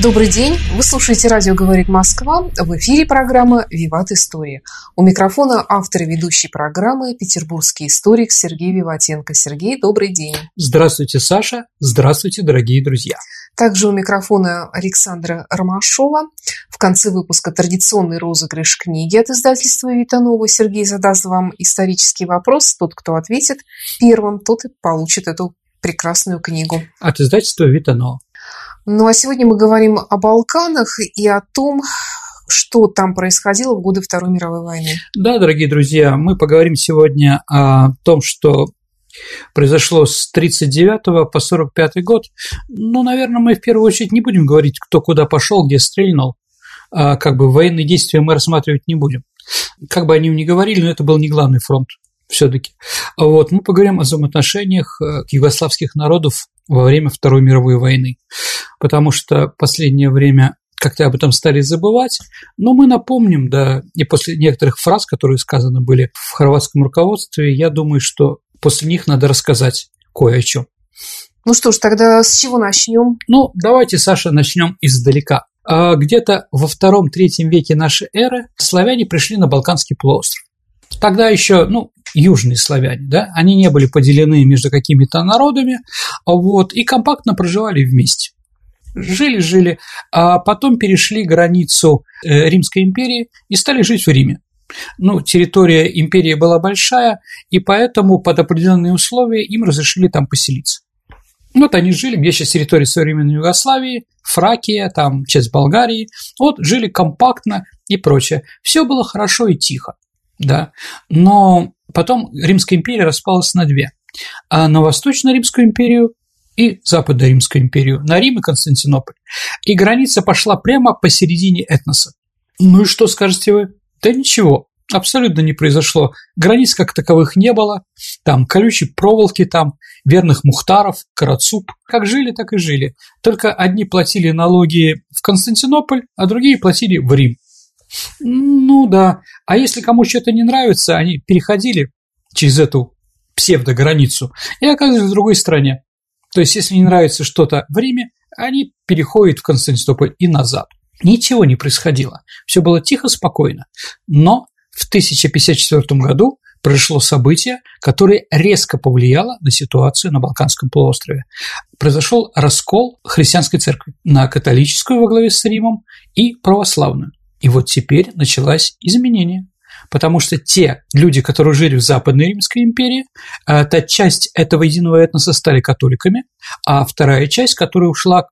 Добрый день. Вы слушаете «Радио говорит Москва». В эфире программа «Виват История». У микрофона автор и ведущий программы петербургский историк Сергей Виватенко. Сергей, добрый день. Здравствуйте, Саша. Здравствуйте, дорогие друзья. Также у микрофона Александра Ромашова. В конце выпуска традиционный розыгрыш книги от издательства Витанова. Сергей задаст вам исторический вопрос. Тот, кто ответит первым, тот и получит эту прекрасную книгу. От издательства Витанова. Ну а сегодня мы говорим о Балканах и о том, что там происходило в годы Второй мировой войны. Да, дорогие друзья, мы поговорим сегодня о том, что произошло с 39 по 45 год. Ну, наверное, мы в первую очередь не будем говорить, кто куда пошел, где стрельнул. А как бы военные действия мы рассматривать не будем. Как бы они ни говорили, но это был не главный фронт все-таки. Вот, мы поговорим о взаимоотношениях э, югославских народов во время Второй мировой войны, потому что последнее время как-то об этом стали забывать, но мы напомним, да, и после некоторых фраз, которые сказаны были в хорватском руководстве, я думаю, что после них надо рассказать кое о чем. Ну что ж, тогда с чего начнем? Ну, давайте, Саша, начнем издалека. А где-то во втором-третьем веке нашей эры славяне пришли на Балканский полуостров. Тогда еще, ну, южные славяне, да, они не были поделены между какими-то народами, вот, и компактно проживали вместе. Жили-жили, а потом перешли границу э, Римской империи и стали жить в Риме. Ну, территория империи была большая, и поэтому под определенные условия им разрешили там поселиться. Вот они жили, где сейчас территория современной Югославии, Фракия, там часть Болгарии, вот жили компактно и прочее. Все было хорошо и тихо да, но потом Римская империя распалась на две, а на Восточную Римскую империю и Западную Римскую империю, на Рим и Константинополь. И граница пошла прямо посередине этноса. Ну и что скажете вы? Да ничего, абсолютно не произошло. Границ как таковых не было, там колючей проволоки, там верных мухтаров, карацуп. Как жили, так и жили. Только одни платили налоги в Константинополь, а другие платили в Рим. Ну да. А если кому что-то не нравится, они переходили через эту псевдограницу и оказывались в другой стране. То есть, если не нравится что-то в Риме, они переходят в Константинополь и назад. Ничего не происходило. Все было тихо, спокойно. Но в 1054 году произошло событие, которое резко повлияло на ситуацию на Балканском полуострове. Произошел раскол христианской церкви на католическую во главе с Римом и православную. И вот теперь началось изменение. Потому что те люди, которые жили в Западной Римской империи, э, та часть этого единого этноса стали католиками, а вторая часть, которая ушла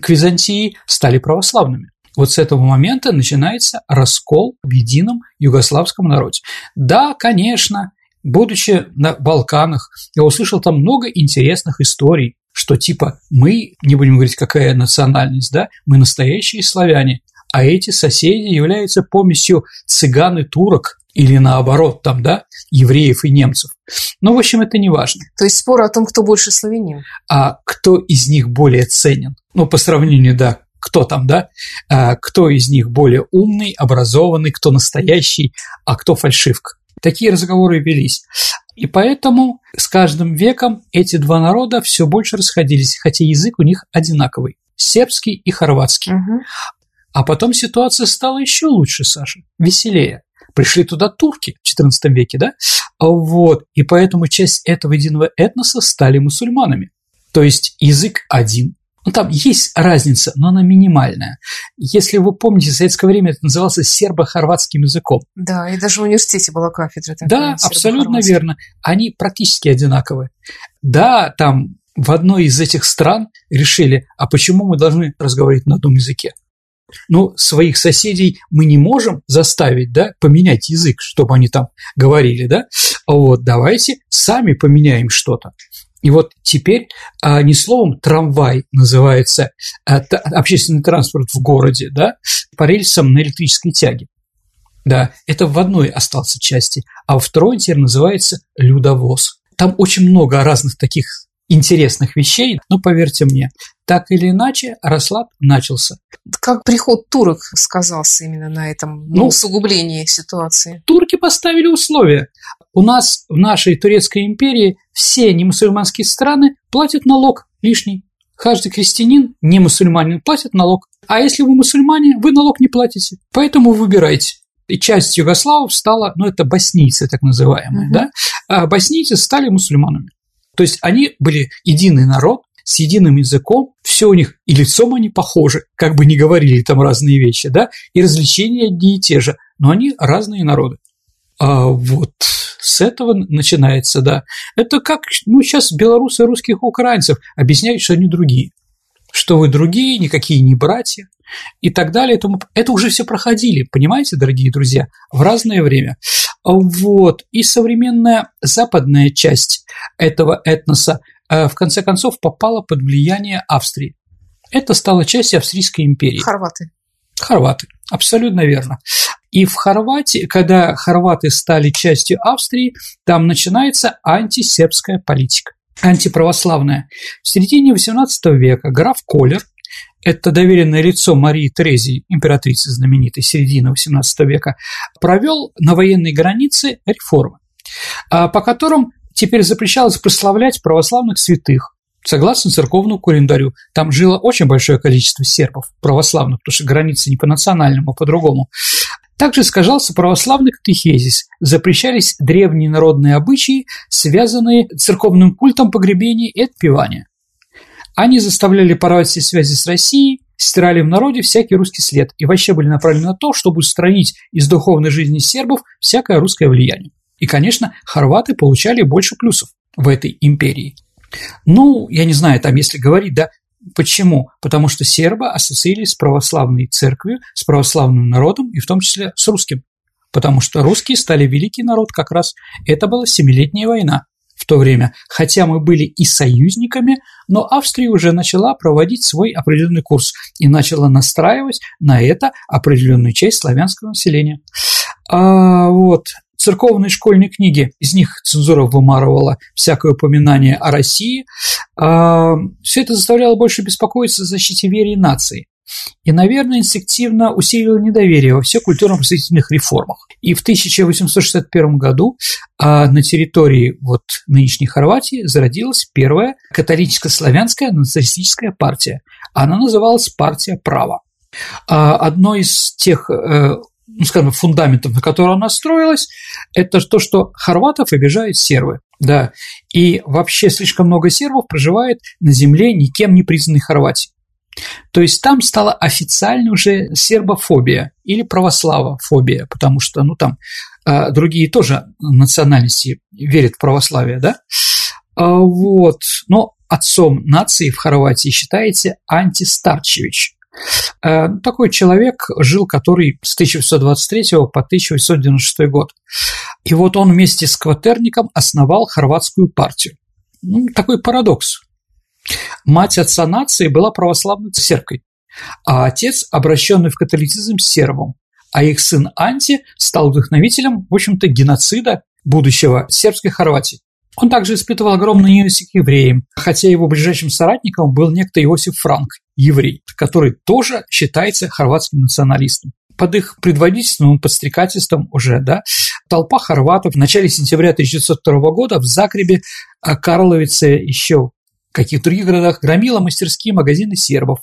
к Византии, стали православными. Вот с этого момента начинается раскол в едином югославском народе. Да, конечно, будучи на Балканах, я услышал там много интересных историй, что типа мы, не будем говорить, какая национальность, да, мы настоящие славяне, а эти соседи являются помесью цыган и турок, или наоборот, там, да, евреев и немцев. Ну, в общем, это не важно. То есть спор о том, кто больше славянин. А кто из них более ценен? Ну, по сравнению, да, кто там, да, а кто из них более умный, образованный, кто настоящий, а кто фальшивка. Такие разговоры велись. И поэтому с каждым веком эти два народа все больше расходились, хотя язык у них одинаковый – сербский и хорватский. Угу. А потом ситуация стала еще лучше, Саша, веселее. Пришли туда турки в XIV веке, да? Вот. И поэтому часть этого единого этноса стали мусульманами. То есть язык один. Ну, там есть разница, но она минимальная. Если вы помните, в советское время это назывался сербо-хорватским языком. Да, и даже в университете была кафедра. Такая, да, абсолютно верно. Они практически одинаковые. Да, там в одной из этих стран решили, а почему мы должны разговаривать на одном языке? Ну, своих соседей мы не можем заставить, да, поменять язык, чтобы они там говорили, да. Вот, давайте сами поменяем что-то. И вот теперь а, не словом трамвай называется а, та, общественный транспорт в городе, да, по рельсам на электрической тяге. Да, это в одной остался части, а во второй теперь называется людовоз. Там очень много разных таких интересных вещей, но поверьте мне, так или иначе расклад начался. Как приход турок сказался именно на этом ну, усугублении ситуации? Турки поставили условия. У нас в нашей Турецкой империи все немусульманские страны платят налог лишний. Каждый крестьянин, не мусульманин, платит налог. А если вы мусульмане, вы налог не платите. Поэтому выбирайте. И часть югославов стала, ну это боснийцы так называемые, uh-huh. да, а боснийцы стали мусульманами. То есть они были единый народ, с единым языком, все у них, и лицом они похожи, как бы ни говорили там разные вещи, да, и развлечения одни и те же, но они разные народы. А вот с этого начинается, да. Это как, ну, сейчас белорусы русских украинцев объясняют, что они другие. Что вы другие, никакие не братья и так далее. Это, это уже все проходили, понимаете, дорогие друзья, в разное время. Вот. И современная западная часть этого этноса в конце концов попала под влияние Австрии. Это стало частью Австрийской империи. Хорваты. Хорваты, абсолютно верно. И в Хорватии, когда хорваты стали частью Австрии, там начинается антисербская политика, антиправославная. В середине XVIII века граф Колер, это доверенное лицо Марии Терезии, императрицы знаменитой середины XVIII века, провел на военной границе реформы, а, по которым теперь запрещалось прославлять православных святых, согласно церковному календарю. Там жило очень большое количество сербов православных, потому что границы не по национальному, а по-другому. Также искажался православный катехезис, запрещались древние народные обычаи, связанные с церковным культом погребения и отпевания. Они заставляли порвать все связи с Россией, стирали в народе всякий русский след и вообще были направлены на то, чтобы устранить из духовной жизни сербов всякое русское влияние. И, конечно, хорваты получали больше плюсов в этой империи. Ну, я не знаю, там, если говорить, да, Почему? Потому что сербы ассоциировались с православной церковью, с православным народом и в том числе с русским. Потому что русские стали великий народ как раз. Это была Семилетняя война в то время. Хотя мы были и союзниками, но Австрия уже начала проводить свой определенный курс и начала настраивать на это определенную часть славянского населения. А, вот церковные школьные книги, из них цензура вымарывала всякое упоминание о России, а, все это заставляло больше беспокоиться о защите веры и нации. И, наверное, инстинктивно усилило недоверие во всех культурно-просветительных реформах. И в 1861 году а, на территории вот нынешней Хорватии зародилась первая католическо-славянская националистическая партия. Она называлась «Партия права». А, одной из тех э, ну, скажем, фундаментов, на котором она строилась, это то, что хорватов обижают сербы. Да, и вообще слишком много сербов проживает на земле никем не признанной Хорватии. То есть там стала официально уже сербофобия или православофобия, потому что, ну, там э, другие тоже национальности верят в православие, да? А, вот. Но отцом нации в Хорватии считается Антистарчевич. Э, такой человек жил, который с 1823 по 1896 год. И вот он вместе с Кватерником основал хорватскую партию. Ну, такой парадокс. Мать отца нации была православной сербкой, а отец, обращенный в католицизм, сербом, а их сын Анти стал вдохновителем, в общем-то, геноцида будущего сербской Хорватии. Он также испытывал огромную ненависть к евреям, хотя его ближайшим соратником был некто Иосиф Франк, еврей, который тоже считается хорватским националистом. Под их предводительством и подстрекательством уже, да, толпа хорватов в начале сентября 1902 года в Загребе, а Карловице еще в каких других городах громила мастерские магазины сербов,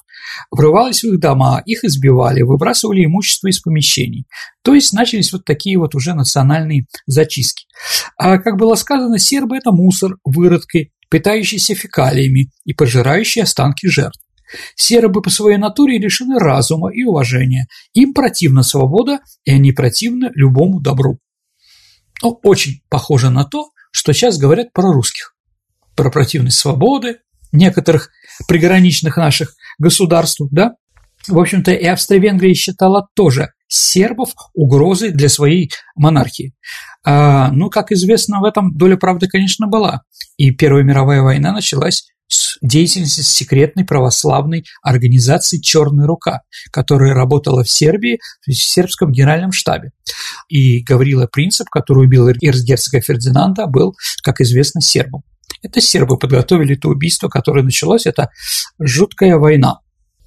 врывалась в их дома, их избивали, выбрасывали имущество из помещений. То есть начались вот такие вот уже национальные зачистки. А как было сказано, сербы – это мусор, выродки, питающиеся фекалиями и пожирающие останки жертв. Сербы по своей натуре лишены разума и уважения. Им противна свобода, и они противны любому добру. Ну, очень похоже на то, что сейчас говорят про русских про противность свободы некоторых приграничных наших государств, да, в общем-то, и Австро-Венгрия считала тоже сербов угрозой для своей монархии. А, ну, как известно, в этом доля правды, конечно, была. И Первая мировая война началась с деятельности секретной православной организации «Черная рука», которая работала в Сербии, в сербском генеральном штабе. И Гаврила Принцип, который убил эрцгерцога Фердинанда, был, как известно, сербом. Это сербы подготовили это убийство, которое началось, это жуткая война.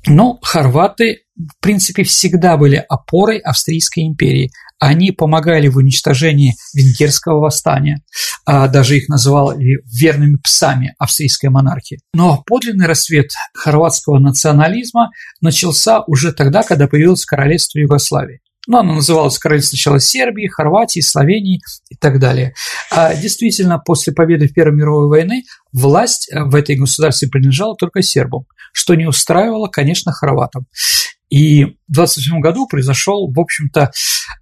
Но хорваты, в принципе, всегда были опорой Австрийской империи. Они помогали в уничтожении венгерского восстания, а даже их называли верными псами австрийской монархии. Но подлинный рассвет хорватского национализма начался уже тогда, когда появилось королевство Югославии. Ну, оно называлось королевство сначала Сербии, Хорватии, Словении и так далее. А действительно, после победы в Первой мировой войны власть в этой государстве принадлежала только сербам, что не устраивало, конечно, хорватам. И в 27 году произошел, в общем-то,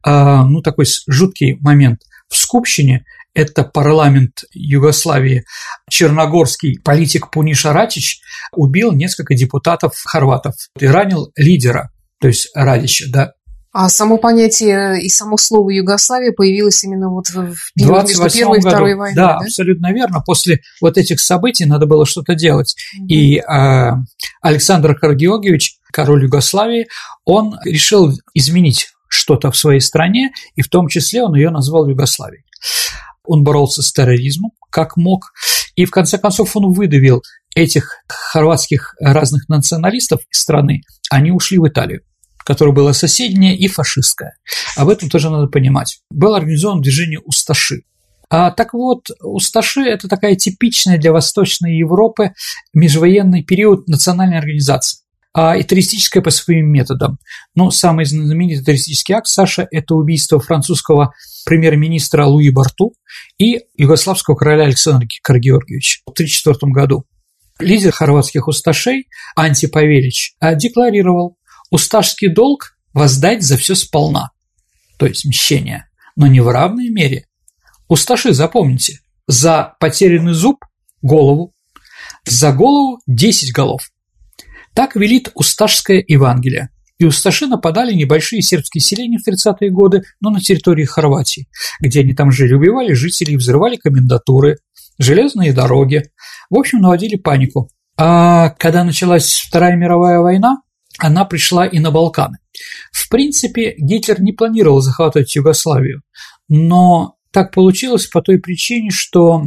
а, ну, такой жуткий момент. В Скупщине это парламент Югославии, черногорский политик Пуниш Ратич убил несколько депутатов хорватов и ранил лидера, то есть Радича, да, а само понятие и само слово Югославия появилось именно вот в период между Первой и Второй войной, да, да, абсолютно верно. После вот этих событий надо было что-то делать. Mm-hmm. И э, Александр Каргеоргиевич, король Югославии, он решил изменить что-то в своей стране, и в том числе он ее назвал Югославией. Он боролся с терроризмом, как мог, и в конце концов он выдавил этих хорватских разных националистов из страны, они ушли в Италию которое было соседнее и фашистское. Об этом тоже надо понимать. Было организовано движение «Усташи». А, так вот, Усташи – это такая типичная для Восточной Европы межвоенный период национальной организации а и террористическая по своим методам. Но самый знаменитый террористический акт, Саша, это убийство французского премьер-министра Луи Барту и югославского короля Александра Каргеоргиевича в 1934 году. Лидер хорватских усташей Анти Павелич декларировал, Усташский долг – воздать за все сполна, то есть мщение, но не в равной мере. Усташи, запомните, за потерянный зуб – голову, за голову – 10 голов. Так велит Усташское Евангелие. И Усташи нападали небольшие сербские селения в 30-е годы, но на территории Хорватии, где они там жили, убивали жителей, взрывали комендатуры, железные дороги. В общем, наводили панику. А когда началась Вторая мировая война, она пришла и на Балканы. В принципе, Гитлер не планировал захватывать Югославию, но так получилось по той причине, что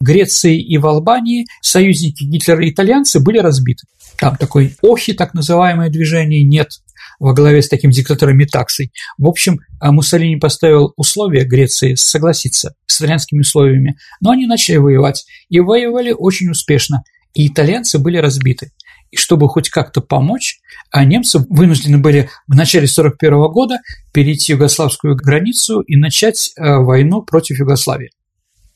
Греции и в Албании союзники Гитлера и итальянцы были разбиты. Там такой охи, так называемое движение, нет во главе с таким диктатором Метаксой. В общем, а Муссолини поставил условия Греции согласиться с итальянскими условиями, но они начали воевать, и воевали очень успешно, и итальянцы были разбиты. И чтобы хоть как-то помочь, а немцы вынуждены были в начале 1941 года перейти югославскую границу и начать э, войну против Югославии.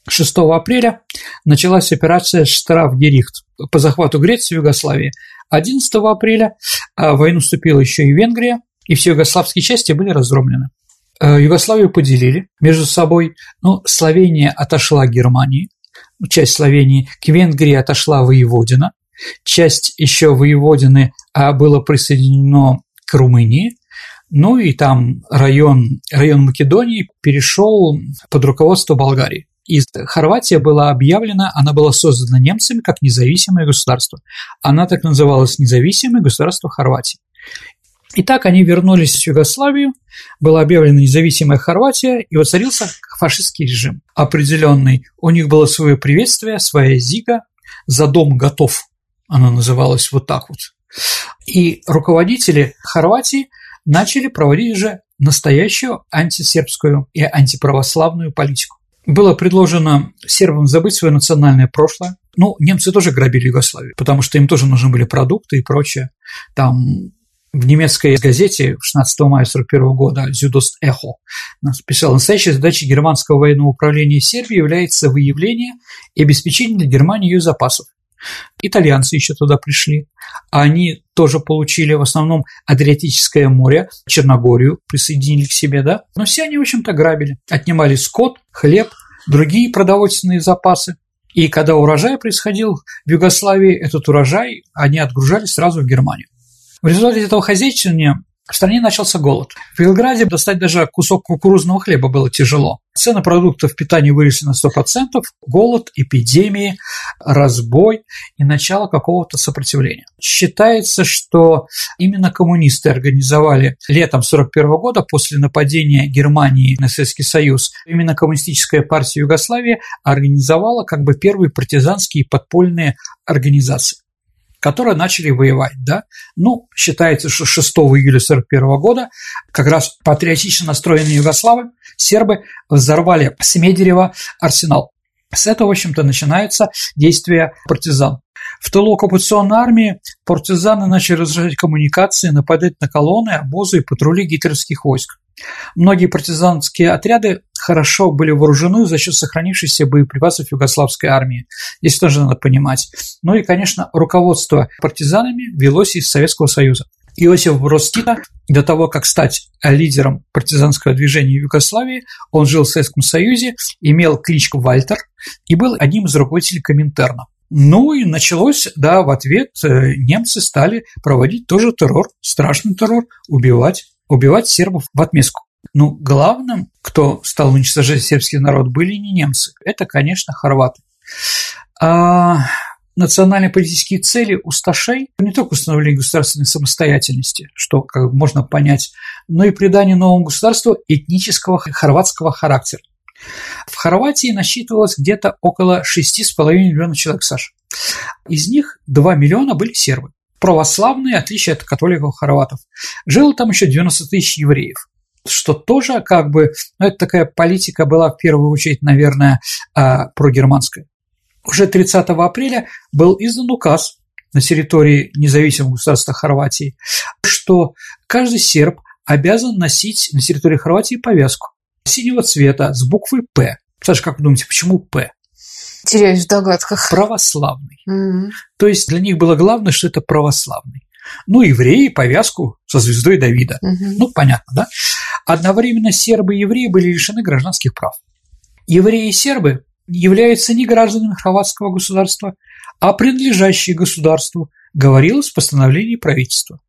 6 апреля началась операция «Штрафгерихт» по захвату Греции и Югославии. 11 апреля э, в войну вступила еще и Венгрия, и все югославские части были разгромлены. Э, Югославию поделили между собой, но Словения отошла к Германии, часть Словении, к Венгрии отошла Воеводина, часть еще воеводины а было присоединено к Румынии, ну и там район, район Македонии перешел под руководство Болгарии. И Хорватия была объявлена, она была создана немцами как независимое государство. Она так называлась независимое государство Хорватии. Итак, они вернулись в Югославию, была объявлена независимая Хорватия, и воцарился фашистский режим определенный. У них было свое приветствие, своя зига, за дом готов она называлась вот так вот. И руководители Хорватии начали проводить уже настоящую антисербскую и антиправославную политику. Было предложено сербам забыть свое национальное прошлое. Ну, немцы тоже грабили Югославию, потому что им тоже нужны были продукты и прочее. Там в немецкой газете 16 мая 1941 года «Зюдост Эхо» писал, настоящей задачей германского военного управления Сербии является выявление и обеспечение для Германии ее запасов, Итальянцы еще туда пришли. Они тоже получили в основном Адриатическое море, Черногорию присоединили к себе, да. Но все они, в общем-то, грабили. Отнимали скот, хлеб, другие продовольственные запасы. И когда урожай происходил в Югославии, этот урожай они отгружали сразу в Германию. В результате этого хозяйствования в стране начался голод. В Белграде достать даже кусок кукурузного хлеба было тяжело. Цены продуктов питания выросли на 100%, голод, эпидемии, разбой и начало какого-то сопротивления. Считается, что именно коммунисты организовали летом 1941 года, после нападения Германии на Советский Союз, именно коммунистическая партия Югославии организовала как бы первые партизанские подпольные организации которые начали воевать, да. Ну, считается, что 6 июля 1941 года как раз патриотично настроенные югославы, сербы, взорвали Смедерево арсенал. С этого, в общем-то, начинается действие партизан. В тылу оккупационной армии партизаны начали разрушать коммуникации, нападать на колонны, обозы и патрули гитлеровских войск. Многие партизанские отряды хорошо были вооружены за счет сохранившихся боеприпасов югославской армии. Здесь тоже надо понимать. Ну и, конечно, руководство партизанами велось из Советского Союза. Иосиф Брос Тита, до того, как стать лидером партизанского движения в Югославии, он жил в Советском Союзе, имел кличку Вальтер и был одним из руководителей Коминтерна. Ну и началось, да, в ответ э, немцы стали проводить тоже террор, страшный террор, убивать, убивать сербов в отместку. Ну, главным, кто стал уничтожать сербский народ, были не немцы, это, конечно, хорваты. А национальные политические цели усташей не только установление государственной самостоятельности, что как можно понять, но и придание новому государству этнического хорватского характера. В Хорватии насчитывалось где-то около 6,5 миллионов человек, Саша. Из них 2 миллиона были сербы. Православные, отличие от католиков хорватов. Жило там еще 90 тысяч евреев что тоже как бы, ну, это такая политика была в первую очередь, наверное, а, прогерманская. Уже 30 апреля был издан указ на территории независимого государства Хорватии, что каждый серб обязан носить на территории Хорватии повязку синего цвета с буквой «П». Саша, как вы думаете, почему «П»? Теряюсь в догадках. Православный. Mm-hmm. То есть для них было главное, что это православный. Ну, евреи повязку со звездой Давида. Mm-hmm. Ну, понятно, да? Одновременно сербы и евреи были лишены гражданских прав. Евреи и сербы являются не гражданами хорватского государства, а принадлежащие государству, говорилось в постановлении правительства.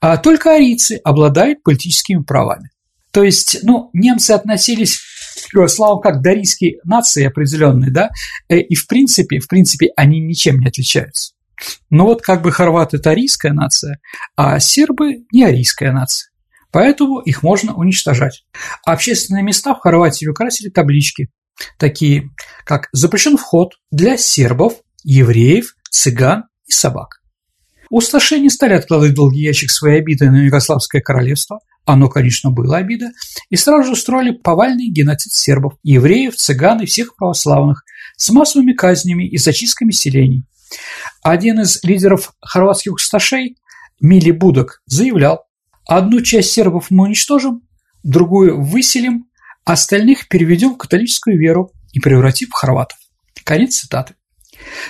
А только арийцы обладают политическими правами. То есть, ну, немцы относились к югославам как к дарийской нации определенной, да, э, и в принципе, в принципе, они ничем не отличаются. Но вот как бы хорваты – это арийская нация, а сербы – не арийская нация. Поэтому их можно уничтожать. общественные места в Хорватии украсили таблички, такие как «Запрещен вход для сербов, евреев, цыган и собак». Усташи не стали откладывать долгий ящик своей обиды на Югославское королевство, оно, конечно, было обида, и сразу же устроили повальный геноцид сербов, евреев, цыган и всех православных с массовыми казнями и зачистками селений. Один из лидеров хорватских усташей, Мили Будок, заявлял, одну часть сербов мы уничтожим, другую выселим, остальных переведем в католическую веру и превратим в хорватов. Конец цитаты.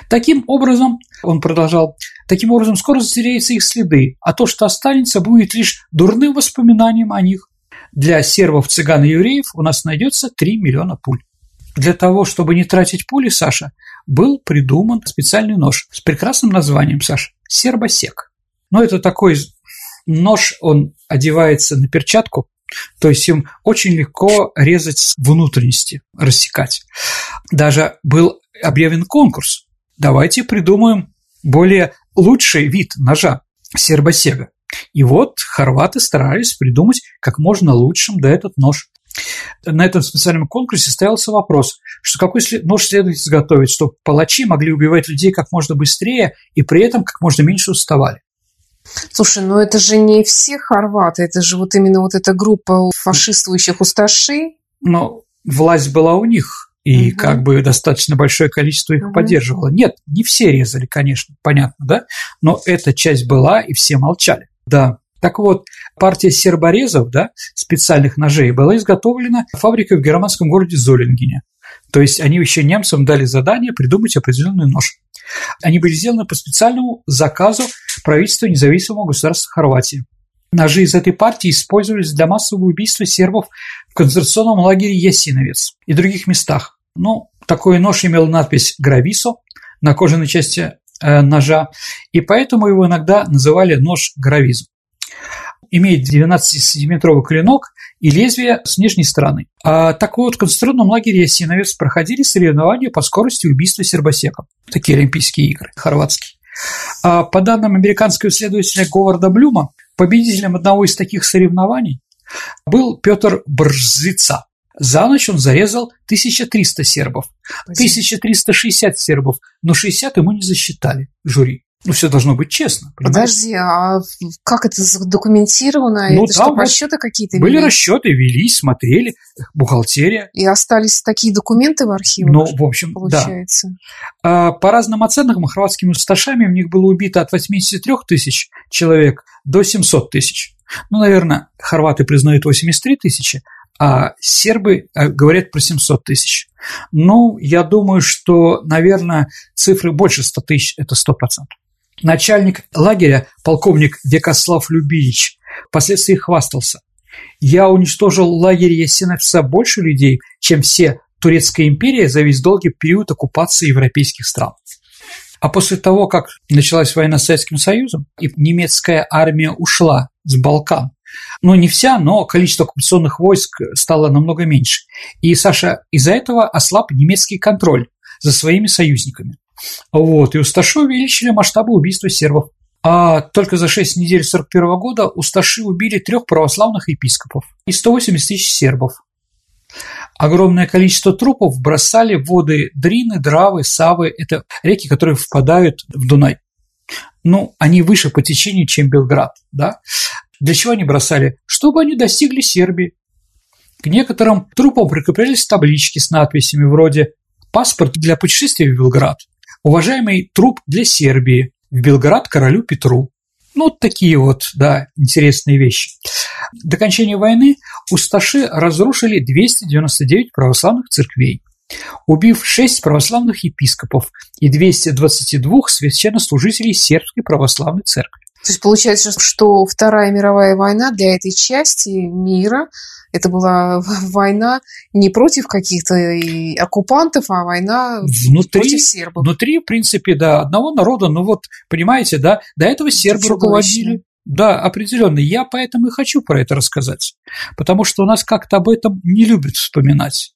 Таким образом, он продолжал, таким образом скоро затеряются их следы, а то, что останется, будет лишь дурным воспоминанием о них. Для сербов, цыган и евреев у нас найдется 3 миллиона пуль. Для того, чтобы не тратить пули, Саша, был придуман специальный нож с прекрасным названием, Саша, сербосек. Но это такой нож, он одевается на перчатку, то есть им очень легко резать внутренности, рассекать. Даже был объявлен конкурс. Давайте придумаем более лучший вид ножа сербосега. И вот хорваты старались придумать как можно лучшим да этот нож. На этом специальном конкурсе ставился вопрос, что какой нож следует изготовить, чтобы палачи могли убивать людей как можно быстрее и при этом как можно меньше уставали. Слушай, ну это же не все хорваты, это же вот именно вот эта группа фашистующих усташей. Но власть была у них, и угу. как бы достаточно большое количество их угу. поддерживало. Нет, не все резали, конечно, понятно, да, но эта часть была, и все молчали. Да, так вот, партия серборезов, да, специальных ножей, была изготовлена фабрикой в германском городе Золингене. То есть они еще немцам дали задание придумать определенный нож. Они были сделаны по специальному заказу правительства независимого государства Хорватии. Ножи из этой партии использовались для массового убийства сербов в концентрационном лагере Ясиновец и других местах. Ну, такой нож имел надпись «Грависо» на кожаной части э, ножа, и поэтому его иногда называли нож гравизм. Имеет 12-сантиметровый клинок и лезвие с нижней стороны. А так вот, в концентрационном лагере Ясиновец проходили соревнования по скорости убийства сербосеком. Такие Олимпийские игры, хорватские. А по данным американского исследователя Говарда Блюма, победителем одного из таких соревнований был Петр Брзица. За ночь он зарезал 1300 сербов, 1360 сербов, но 60 ему не засчитали жюри. Ну, все должно быть честно. Понимаете? Подожди, а как это задокументировано? Ну, это что, расчеты какие-то Были расчеты, велись, смотрели, бухгалтерия. И остались такие документы в архивах? Ну, в общем, получается. да. По разным оценкам, хорватскими усташами в них было убито от 83 тысяч человек до 700 тысяч. Ну, наверное, хорваты признают 83 тысячи, а сербы э, говорят про 700 тысяч. Ну, я думаю, что, наверное, цифры больше 100 тысяч – это 100%. Начальник лагеря, полковник Векослав Любич, впоследствии хвастался. «Я уничтожил лагерь Ясиновца больше людей, чем все Турецкая империя за весь долгий период оккупации европейских стран». А после того, как началась война с Советским Союзом, и немецкая армия ушла с Балкан, ну, не вся, но количество оккупационных войск стало намного меньше. И, Саша, из-за этого ослаб немецкий контроль за своими союзниками. Вот, и Усташи увеличили масштабы убийства сербов. А только за 6 недель 41 года Усташи убили трех православных епископов и 180 тысяч сербов. Огромное количество трупов бросали в воды Дрины, Дравы, Савы – это реки, которые впадают в Дунай. Ну, они выше по течению, чем Белград, да? Для чего они бросали? Чтобы они достигли Сербии. К некоторым трупам прикреплялись таблички с надписями вроде «Паспорт для путешествия в Белград», «Уважаемый труп для Сербии», «В Белград королю Петру». Ну, вот такие вот, да, интересные вещи. До окончания войны усташи разрушили 299 православных церквей, убив 6 православных епископов и 222 священнослужителей сербской православной церкви. То есть получается, что Вторая мировая война для этой части мира это была война не против каких-то оккупантов, а война внутри, против сербов. Внутри, в принципе, да, одного народа, ну вот, понимаете, да, до этого сербы руководили. Да, определенно. Я поэтому и хочу про это рассказать. Потому что у нас как-то об этом не любят вспоминать.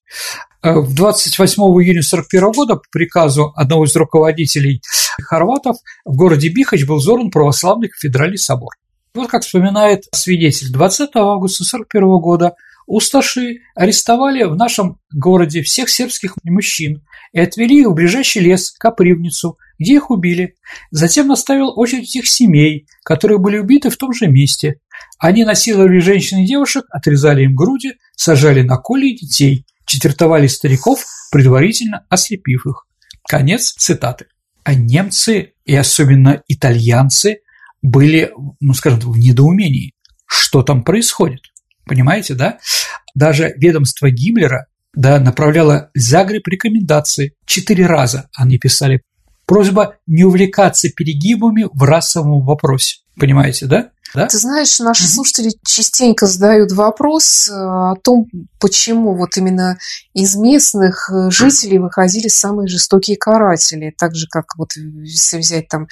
Э, в 28 июня 1941 года по приказу одного из руководителей хорватов в городе Бихач был взорван православный кафедральный собор. Вот как вспоминает свидетель, 20 августа 1941 года Усташи арестовали в нашем городе всех сербских мужчин и отвели их в ближайший лес, Капривницу, где их убили. Затем наставил очередь их семей, которые были убиты в том же месте. Они насиловали женщин и девушек, отрезали им груди, сажали на коли детей, четвертовали стариков, предварительно ослепив их. Конец цитаты. А немцы и особенно итальянцы были, ну скажем, в недоумении. Что там происходит? Понимаете, да? Даже ведомство Гиммлера да, направляло Загреб рекомендации. Четыре раза они писали. Просьба не увлекаться перегибами в расовом вопросе. Понимаете, да? Да? Ты знаешь, наши mm-hmm. слушатели частенько задают вопрос э, о том, почему вот именно из местных э, жителей выходили самые жестокие каратели, так же, как вот если взять там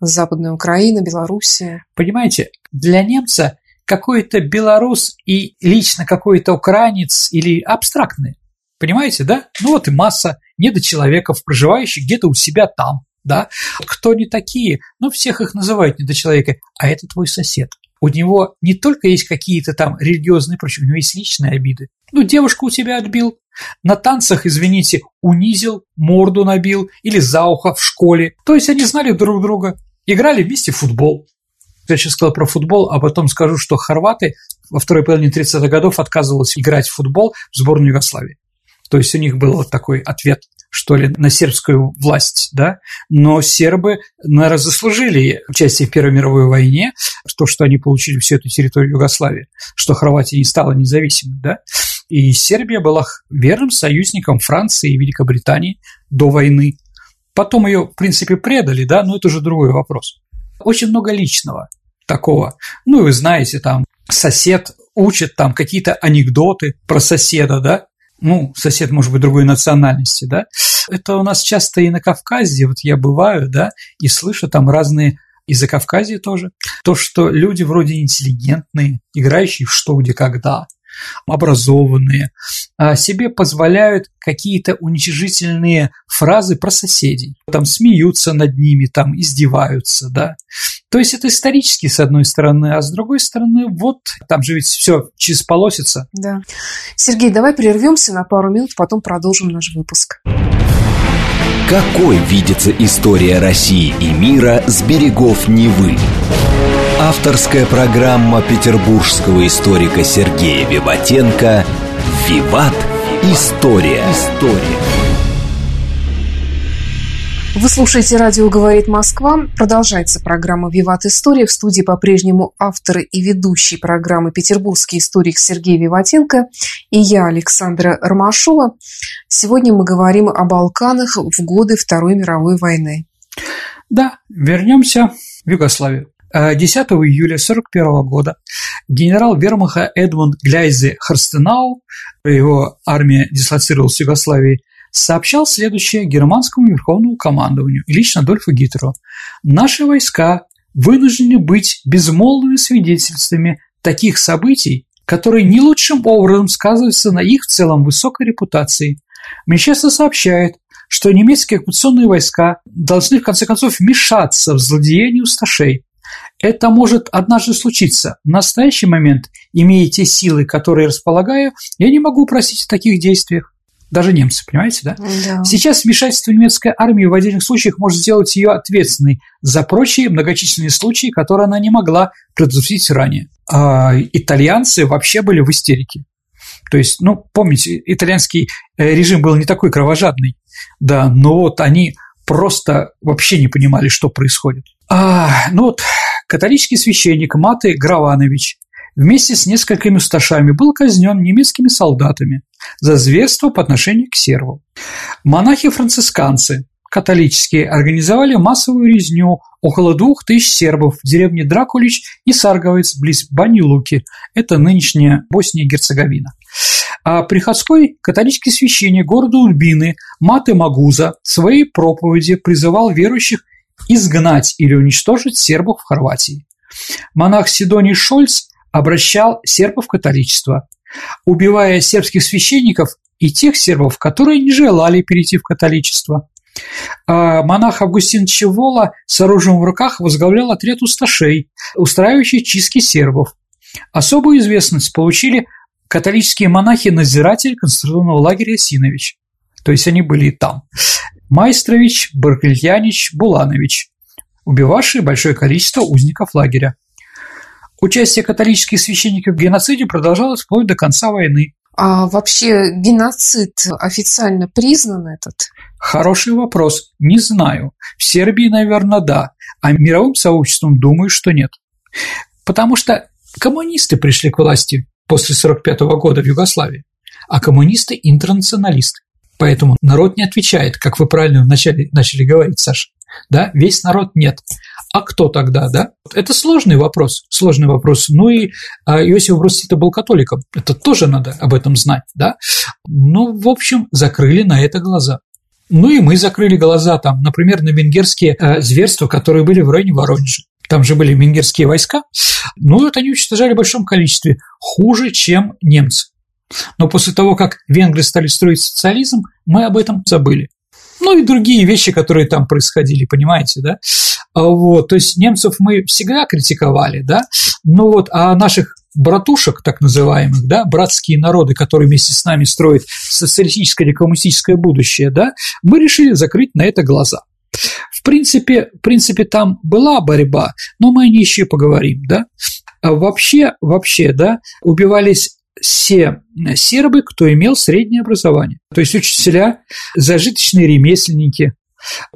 Западная Украина, Белоруссия. Понимаете, для немца какой-то белорус и лично какой-то украинец или абстрактный. Понимаете, да? Ну вот и масса недочеловеков, проживающих где-то у себя там, да? Кто не такие? Ну, всех их называют недочеловеками, а это твой сосед. У него не только есть какие-то там религиозные прочие, у него есть личные обиды. Ну, девушку у тебя отбил, на танцах, извините, унизил, морду набил или за ухо в школе. То есть они знали друг друга, играли вместе в футбол. Я сейчас сказал про футбол, а потом скажу, что хорваты во второй половине 30-х годов отказывались играть в футбол в сборную Югославии. То есть у них был вот такой ответ, что ли, на сербскую власть, да, но сербы, наверное, заслужили участие в Первой мировой войне, то, что они получили всю эту территорию Югославии, что Хорватия не стала независимой, да, и Сербия была верным союзником Франции и Великобритании до войны. Потом ее, в принципе, предали, да, но это уже другой вопрос. Очень много личного такого. Ну, вы знаете, там сосед учит там какие-то анекдоты про соседа, да, ну, сосед может быть другой национальности, да, это у нас часто и на Кавказе, вот я бываю, да, и слышу там разные и за Кавказье тоже. То, что люди вроде интеллигентные, играющие в что, где, когда, образованные, а себе позволяют какие-то уничижительные фразы про соседей. Там смеются над ними, там издеваются, да. То есть это исторически, с одной стороны, а с другой стороны, вот, там же ведь все через полосица. Да. Сергей, давай прервемся на пару минут, потом продолжим наш выпуск. Какой видится история России и мира с берегов Невы? Авторская программа петербургского историка Сергея Виватенко «Виват. История». История. Вы слушаете «Радио говорит Москва». Продолжается программа «Виват. История». В студии по-прежнему автор и ведущий программы петербургский историк Сергей Виватенко и я, Александра Ромашова. Сегодня мы говорим о Балканах в годы Второй мировой войны. Да, вернемся в Югославию. 10 июля 1941 года генерал Вермаха Эдмунд Гляйзе Харстенау, его армия дислоцировалась в Югославии, сообщал следующее германскому верховному командованию и лично Адольфу Гитлеру. «Наши войска вынуждены быть безмолвными свидетельствами таких событий, которые не лучшим образом сказываются на их в целом высокой репутации. Мне часто сообщают, что немецкие оккупационные войска должны в конце концов вмешаться в злодеяние усташей. Это может однажды случиться. В настоящий момент, имея те силы, которые располагаю, я не могу просить о таких действиях даже немцы, понимаете, да? да? Сейчас вмешательство немецкой армии в отдельных случаях может сделать ее ответственной за прочие многочисленные случаи, которые она не могла предотвратить ранее. А итальянцы вообще были в истерике. То есть, ну, помните, итальянский э, режим был не такой кровожадный, да, но вот они просто вообще не понимали, что происходит. А, ну вот, католический священник Маты Граванович вместе с несколькими усташами был казнен немецкими солдатами за зверство по отношению к сербам. Монахи-францисканцы, католические, организовали массовую резню около двух тысяч сербов в деревне Дракулич и Сарговец близ Бани-Луки, это нынешняя Босния и Герцеговина. А приходской католический священник города Ульбины Маты Магуза в своей проповеди призывал верующих изгнать или уничтожить сербов в Хорватии. Монах Сидоний Шольц обращал сербов в католичество, убивая сербских священников и тех сербов, которые не желали перейти в католичество. А монах Августин Чевола с оружием в руках возглавлял отряд усташей, устраивающий чистки сербов. Особую известность получили католические монахи-назиратели концентрационного лагеря Синович. То есть они были и там. Майстрович, Баркельянич, Буланович, убивавшие большое количество узников лагеря. Участие католических священников в геноциде продолжалось вплоть до конца войны. А вообще геноцид официально признан этот? Хороший вопрос. Не знаю. В Сербии, наверное, да. А мировым сообществом думаю, что нет. Потому что коммунисты пришли к власти после 1945 года в Югославии, а коммунисты – интернационалисты. Поэтому народ не отвечает, как вы правильно вначале начали говорить, Саша. Да, весь народ нет. А кто тогда, да? Это сложный вопрос, сложный вопрос. Ну и а, Иосиф Брус Тита был католиком, это тоже надо об этом знать, да? Ну, в общем, закрыли на это глаза. Ну и мы закрыли глаза там, например, на венгерские э, зверства, которые были в районе Воронежа. Там же были венгерские войска. Ну, это они уничтожали в большом количестве, хуже, чем немцы. Но после того, как венгры стали строить социализм, мы об этом забыли. Ну и другие вещи, которые там происходили, понимаете, да? А вот, то есть немцев мы всегда критиковали, да, но вот, а наших братушек, так называемых, да, братские народы, которые вместе с нами строят социалистическое или коммунистическое будущее, да, мы решили закрыть на это глаза. В принципе, в принципе, там была борьба, но мы о ней еще поговорим, да. А вообще, вообще, да, убивались все сербы, кто имел среднее образование. То есть учителя, зажиточные ремесленники,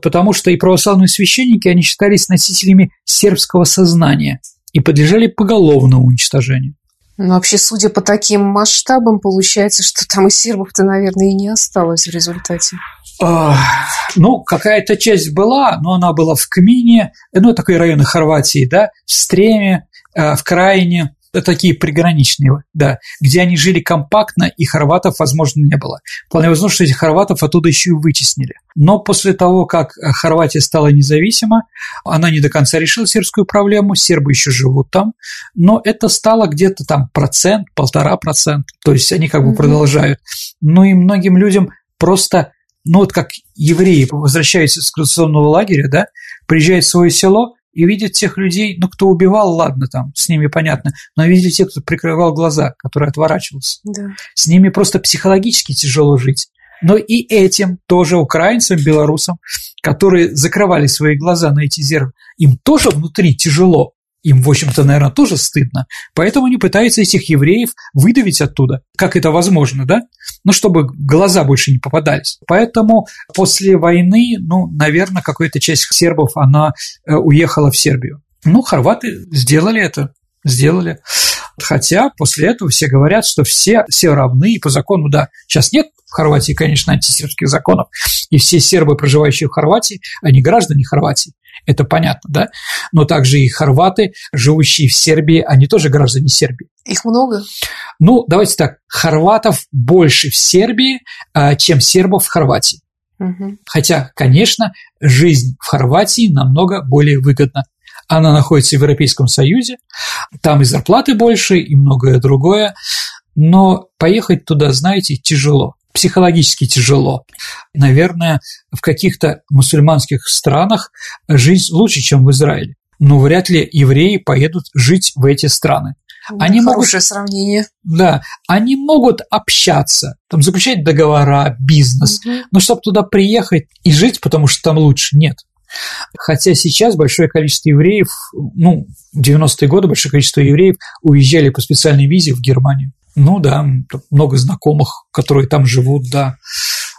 потому что и православные священники, они считались носителями сербского сознания и подлежали поголовному уничтожению. Ну, вообще, судя по таким масштабам, получается, что там и сербов-то, наверное, и не осталось в результате. Ну, какая-то часть была, но она была в Кмине, ну, такой район Хорватии, да, в Стреме, э, в Краине, такие приграничные, да, где они жили компактно, и хорватов, возможно, не было. Вполне возможно, что этих хорватов оттуда еще и вытеснили. Но после того, как Хорватия стала независима, она не до конца решила сербскую проблему, сербы еще живут там, но это стало где-то там процент, полтора процента, то есть они как бы продолжают. Ну и многим людям просто ну вот как евреи возвращаются из концентрационного лагеря, да, приезжают в свое село и видят тех людей, ну, кто убивал, ладно, там, с ними понятно, но видят тех, кто прикрывал глаза, который отворачивался. Да. С ними просто психологически тяжело жить. Но и этим тоже украинцам, белорусам, которые закрывали свои глаза на эти зеркала, им тоже внутри тяжело им, в общем-то, наверное, тоже стыдно. Поэтому они пытаются этих евреев выдавить оттуда, как это возможно, да? Ну, чтобы глаза больше не попадались. Поэтому после войны, ну, наверное, какая-то часть сербов, она э, уехала в Сербию. Ну, хорваты сделали это, сделали. Хотя после этого все говорят, что все, все равны, и по закону, да, сейчас нет в Хорватии, конечно, антисербских законов, и все сербы, проживающие в Хорватии, они граждане Хорватии это понятно, да? Но также и хорваты, живущие в Сербии, они тоже граждане Сербии. Их много? Ну, давайте так, хорватов больше в Сербии, а, чем сербов в Хорватии. Угу. Хотя, конечно, жизнь в Хорватии намного более выгодна. Она находится в Европейском Союзе, там и зарплаты больше, и многое другое, но поехать туда, знаете, тяжело психологически тяжело. Наверное, в каких-то мусульманских странах жизнь лучше, чем в Израиле. Но вряд ли евреи поедут жить в эти страны. Они Хорошее могут, сравнение. Да, они могут общаться, там заключать договора, бизнес, угу. но чтобы туда приехать и жить, потому что там лучше, нет. Хотя сейчас большое количество евреев, ну, в 90-е годы большое количество евреев уезжали по специальной визе в Германию. Ну да, много знакомых, которые там живут, да.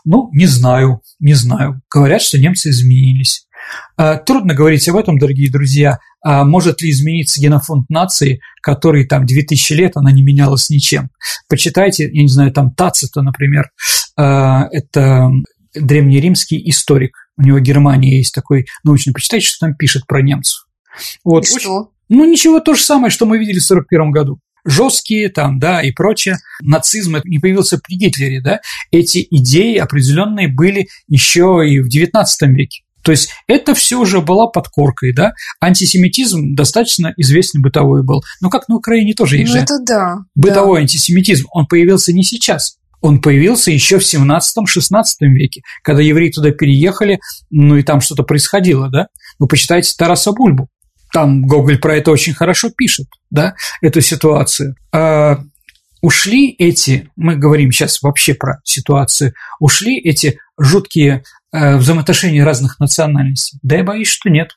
Ну, не знаю, не знаю. Говорят, что немцы изменились. А, трудно говорить об этом, дорогие друзья. А может ли измениться генофонд нации, который там 2000 лет, она не менялась ничем? Почитайте, я не знаю, там Тацита, например, а, это древнеримский историк. У него Германия есть такой научный. Почитайте, что там пишет про немцев. Вот. И что? Ну, ничего, то же самое, что мы видели в 1941 году жесткие там, да, и прочее. Нацизм не появился при Гитлере, да. Эти идеи определенные были еще и в XIX веке. То есть это все уже была подкоркой, да. Антисемитизм достаточно известный бытовой был. Но как на Украине тоже есть ну, же. это да. Бытовой да. антисемитизм, он появился не сейчас. Он появился еще в 17-16 веке, когда евреи туда переехали, ну и там что-то происходило, да? Вы почитайте Тараса Бульбу. Там Гоголь про это очень хорошо пишет, да, эту ситуацию. А ушли эти, мы говорим сейчас вообще про ситуацию, ушли эти жуткие э, взаимоотношения разных национальностей? Да я боюсь, что нет.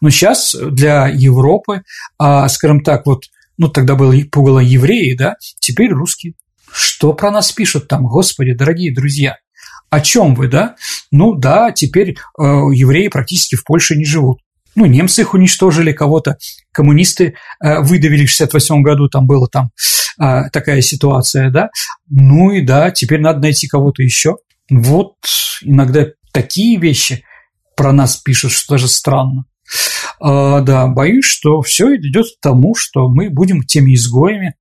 Но сейчас для Европы, а, скажем так, вот, ну тогда было пугало евреи, да, теперь русские. Что про нас пишут там, господи, дорогие друзья? О чем вы, да? Ну да, теперь э, евреи практически в Польше не живут. Ну, немцы их уничтожили, кого-то коммунисты э, выдавили в 68 году, там была там э, такая ситуация, да. Ну и да, теперь надо найти кого-то еще. Вот иногда такие вещи про нас пишут, что даже странно. А, да, боюсь, что все идет к тому, что мы будем теми изгоями.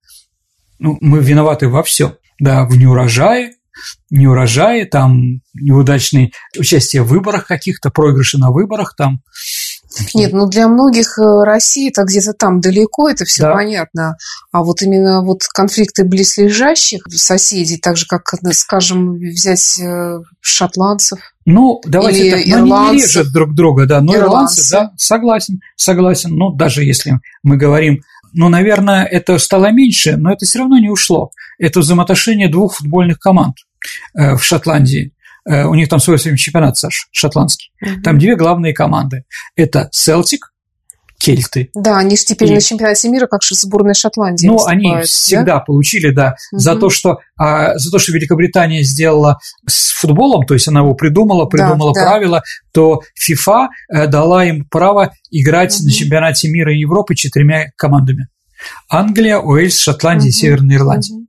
Ну, мы виноваты во всем. Да, в неурожае, неурожае, там неудачные участие в выборах каких-то, проигрыши на выборах, там нет, ну для многих э, Россия это где-то там далеко, это все да. понятно. А вот именно вот конфликты близлежащих соседей, так же как, скажем, взять э, шотландцев. Ну, давайте Или так, ну, ирландцев. они не режут друг друга, да, но ирландцы, ирландцы, да, согласен, согласен. Но даже если мы говорим, ну, наверное, это стало меньше, но это все равно не ушло. Это взаимоотношения двух футбольных команд э, в Шотландии. Э, у них там свой чемпионат, Саш, шотландский. Угу. Там две главные команды. Это Селтик, кельты. Да, они же теперь и... на чемпионате мира как же сборная Шотландии Ну, они всегда да? получили, да, угу. за то, что а, за то, что Великобритания сделала с футболом, то есть она его придумала, придумала да, правила, да. то FIFA э, дала им право играть угу. на чемпионате мира и Европы четырьмя командами. Англия, Уэльс, Шотландия, угу. Северная Ирландия. Угу.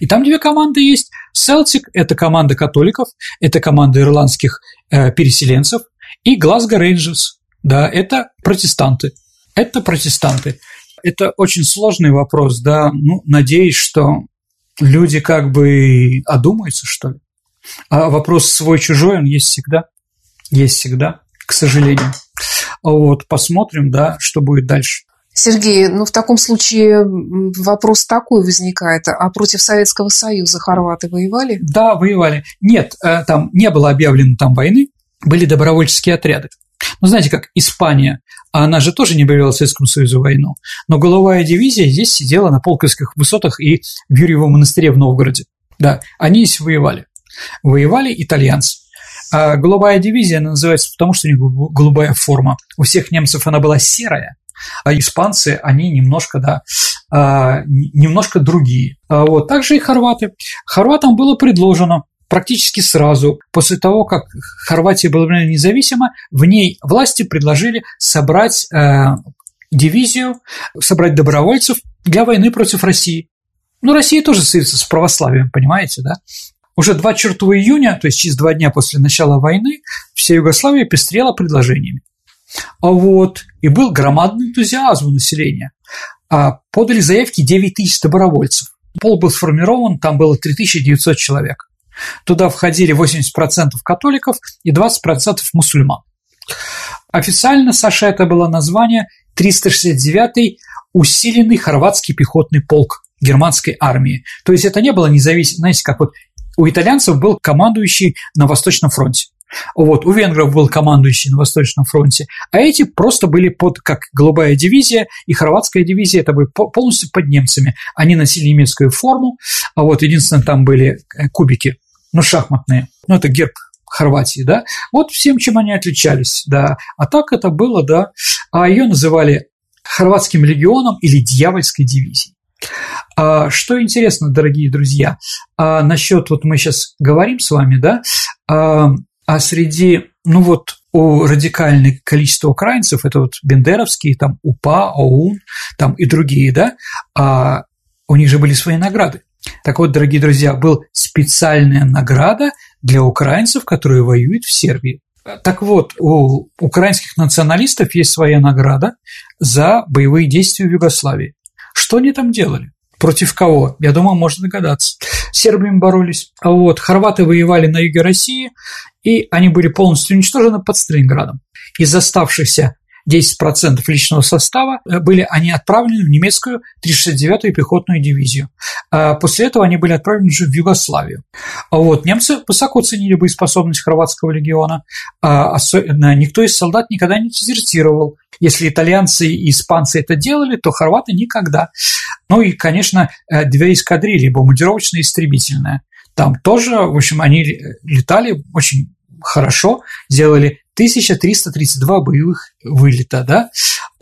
И там две команды есть. Селтик – это команда католиков, это команда ирландских э, переселенцев, и Глазго Рейнджерс, да, это протестанты. Это протестанты. Это очень сложный вопрос, да. Ну, надеюсь, что люди как бы одумаются, что ли. А вопрос свой-чужой, он есть всегда. Есть всегда, к сожалению. Вот, посмотрим, да, что будет дальше. Сергей, ну в таком случае вопрос такой возникает. А против Советского Союза хорваты воевали? Да, воевали. Нет, э, там не было объявлено там войны, были добровольческие отряды. Ну, знаете, как Испания, она же тоже не объявила Советскому Союзу войну, но голубая дивизия здесь сидела на Полковских высотах и в Юрьевом монастыре в Новгороде. Да, они здесь воевали. Воевали итальянцы. А голубая дивизия называется потому, что у них голубая форма. У всех немцев она была серая, а испанцы, они немножко, да, а, немножко другие. А вот. Также и хорваты. Хорватам было предложено практически сразу после того, как Хорватия была независима, в ней власти предложили собрать э, дивизию, собрать добровольцев для войны против России. Ну, Россия тоже союзится с православием, понимаете, да? Уже 24 июня, то есть через два дня после начала войны, вся Югославия пестрела предложениями. А вот, и был громадный энтузиазм у населения. А подали заявки 9 тысяч добровольцев. Пол был сформирован, там было 3900 человек. Туда входили 80% католиков и 20% мусульман. Официально, Саша, это было название 369-й усиленный хорватский пехотный полк германской армии. То есть это не было независимо, знаете, как вот у итальянцев был командующий на Восточном фронте. Вот, у венгров был командующий на Восточном фронте, а эти просто были под, как голубая дивизия и хорватская дивизия, это были полностью под немцами. Они носили немецкую форму, а вот единственное, там были э, кубики, ну, шахматные, ну, это герб Хорватии, да, вот всем, чем они отличались, да, а так это было, да, а ее называли хорватским легионом или дьявольской дивизией. А, что интересно, дорогие друзья, а, насчет, вот мы сейчас говорим с вами, да, а, а среди, ну вот, у радикальных количества украинцев, это вот бендеровские, там УПА, ОУН, там и другие, да, а у них же были свои награды. Так вот, дорогие друзья, был специальная награда для украинцев, которые воюют в Сербии. Так вот, у украинских националистов есть своя награда за боевые действия в Югославии. Что они там делали? Против кого? Я думаю, можно догадаться. Сербами боролись. А вот хорваты воевали на юге России, и они были полностью уничтожены под Сталинградом. Из оставшихся 10% личного состава э, были они отправлены в немецкую 369-ю пехотную дивизию. А после этого они были отправлены уже в Югославию. А вот немцы высоко ценили боеспособность хорватского легиона. А никто из солдат никогда не дезертировал. Если итальянцы и испанцы это делали, то хорваты никогда. Ну и, конечно, э, две эскадрильи, бомбардировочная и истребительная. Там тоже, в общем, они летали очень хорошо, сделали 1332 боевых вылета, да,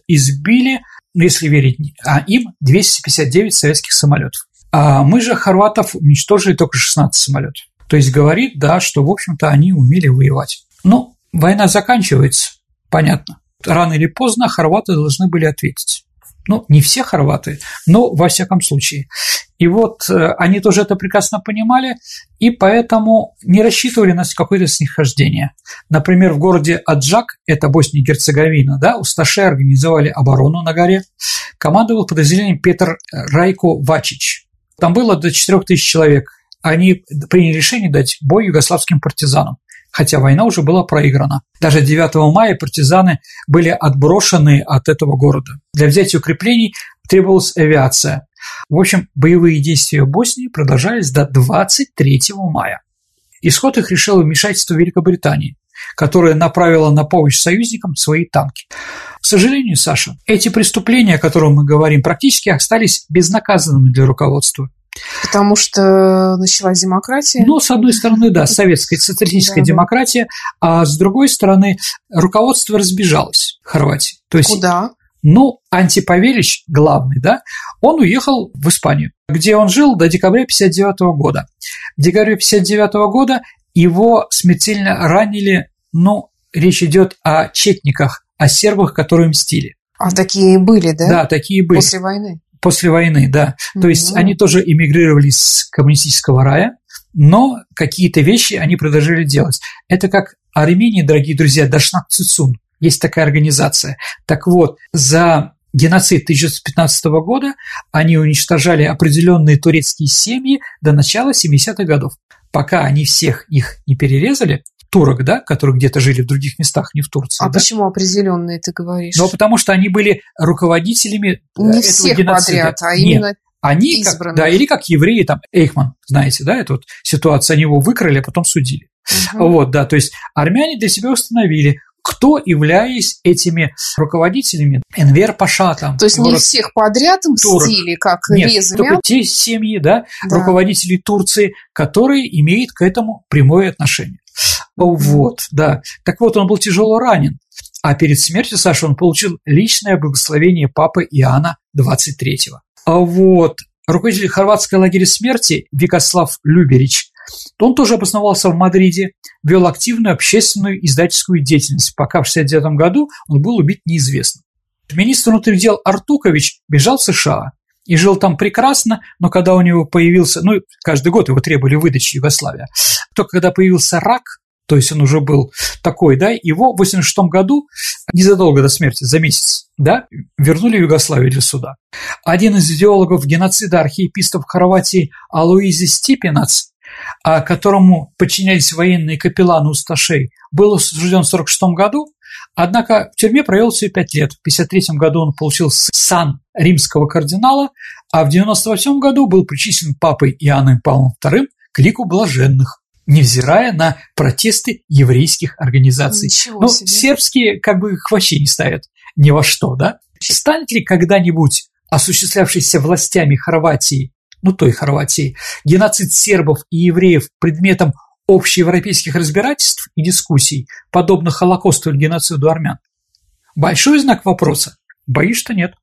избили, ну, если верить а им, 259 советских самолетов. А мы же хорватов уничтожили только 16 самолетов. То есть говорит, да, что, в общем-то, они умели воевать. Ну, война заканчивается, понятно. Рано или поздно хорваты должны были ответить. Ну, не все хорваты, но во всяком случае. И вот э, они тоже это прекрасно понимали, и поэтому не рассчитывали на какое-то снисхождение. Например, в городе Аджак, это Босния и Герцеговина, да, усташи организовали оборону на горе, командовал подразделением Петр Райко Вачич. Там было до 4000 человек. Они приняли решение дать бой югославским партизанам хотя война уже была проиграна. Даже 9 мая партизаны были отброшены от этого города. Для взятия укреплений требовалась авиация. В общем, боевые действия Боснии продолжались до 23 мая. Исход их решило вмешательство Великобритании, которая направила на помощь союзникам свои танки. К сожалению, Саша, эти преступления, о которых мы говорим, практически остались безнаказанными для руководства. Потому что началась демократия? Ну, с одной стороны, да, советская социалистическая да, демократия, а с другой стороны, руководство разбежалось в Хорватии. То есть, Куда? Ну, Антипавелич, главный, да, он уехал в Испанию, где он жил до декабря 1959 года. В декабре 1959 года его смертельно ранили, ну, речь идет о четниках, о сербах, которые мстили. А такие были, да? Да, такие были. После войны? После войны, да. То есть они тоже эмигрировали с коммунистического рая, но какие-то вещи они продолжили делать. Это как Армении, дорогие друзья, Дашнак Цицун. Есть такая организация. Так вот, за геноцид 1915 года они уничтожали определенные турецкие семьи до начала 70-х годов. Пока они всех их не перерезали, турок, да, которые где-то жили в других местах, не в Турции. А да? почему определенные ты говоришь? Ну, потому что они были руководителями не этого всех геноцида. подряд, а Нет, именно они, как, да, или как евреи, там, Эйхман, знаете, да, эту вот ситуацию, они его выкрали, а потом судили. Мгм. Вот, да, то есть армяне для себя установили, кто являясь этими руководителями, Энвер Паша там. То есть не всех подряд мстили, как Нет, резами, только те семьи, да, Да. руководителей Турции, которые имеют к этому прямое отношение. Вот, да. Так вот, он был тяжело ранен. А перед смертью Саша он получил личное благословение папы Иоанна 23-го. А вот руководитель хорватской лагеря смерти Викослав Люберич, он тоже обосновался в Мадриде, вел активную общественную издательскую деятельность, пока в 1969 году он был убит неизвестно. Министр внутренних дел Артукович бежал в США и жил там прекрасно, но когда у него появился, ну, каждый год его требовали выдачи Югославия, только когда появился рак, то есть он уже был такой, да, его в 86 году, незадолго до смерти, за месяц, да, вернули в Югославию для суда. Один из идеологов геноцида архиепископ Хорватии Алуизи Стипинац, а, которому подчинялись военные капелланы Усташей, был осужден в 1946 году, однако в тюрьме провел всего пять лет. В 1953 году он получил сан римского кардинала, а в 1998 году был причислен папой Иоанном Павлом II к лику блаженных, невзирая на протесты еврейских организаций. Ничего Ну, себе. сербские как бы их вообще не ставят ни во что, да? Станет ли когда-нибудь осуществлявшийся властями Хорватии, ну той Хорватии, геноцид сербов и евреев предметом общеевропейских разбирательств и дискуссий, подобно Холокосту или геноциду армян? Большой знак вопроса. Боюсь, что нет.